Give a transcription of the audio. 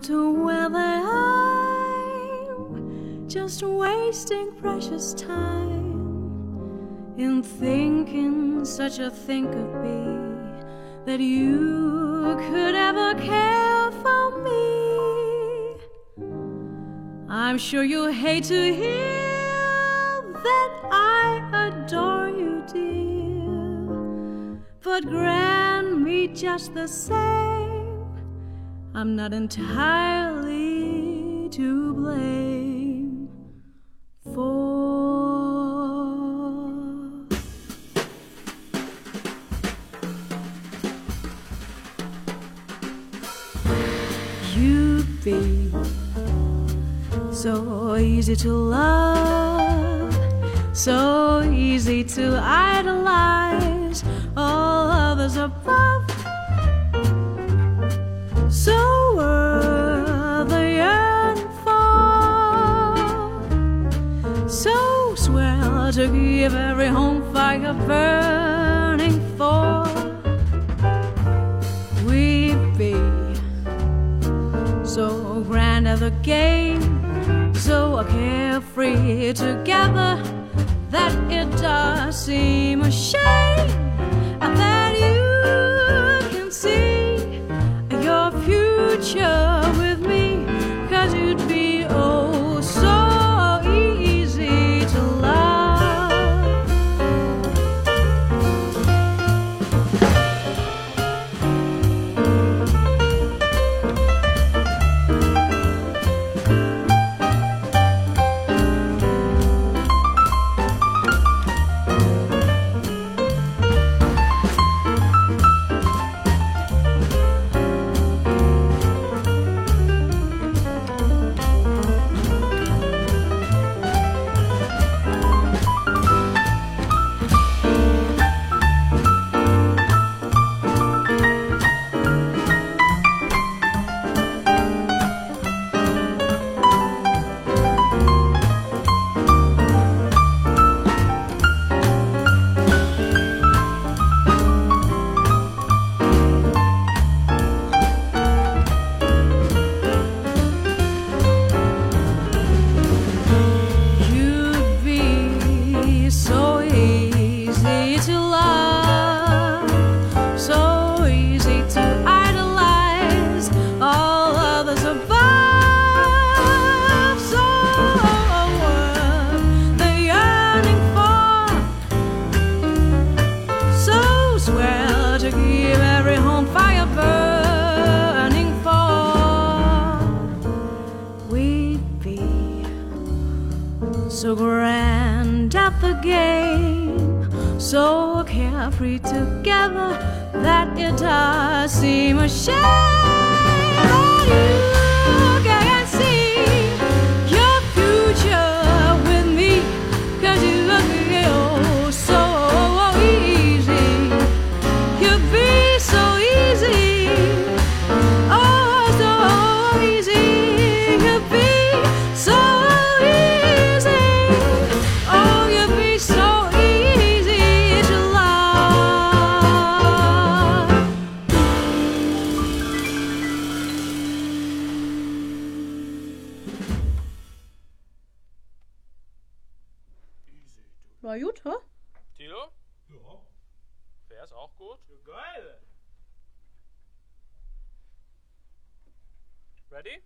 well that I'm just wasting precious time in thinking such a thing could be that you could ever care for me. I'm sure you hate to hear that I adore you, dear, but grant me just the same. I'm not entirely to blame for. You'd be so easy to love, so easy to idolize all others above. So swell to give every home fire burning for. We'd be so grand at the game, so carefree together that it does seem a shame that you can see your future so grand at the game, so carefree together that it does seem a shame. That you War gut, hä? Tilo, Ja. Vers auch gut. Geil. Ready?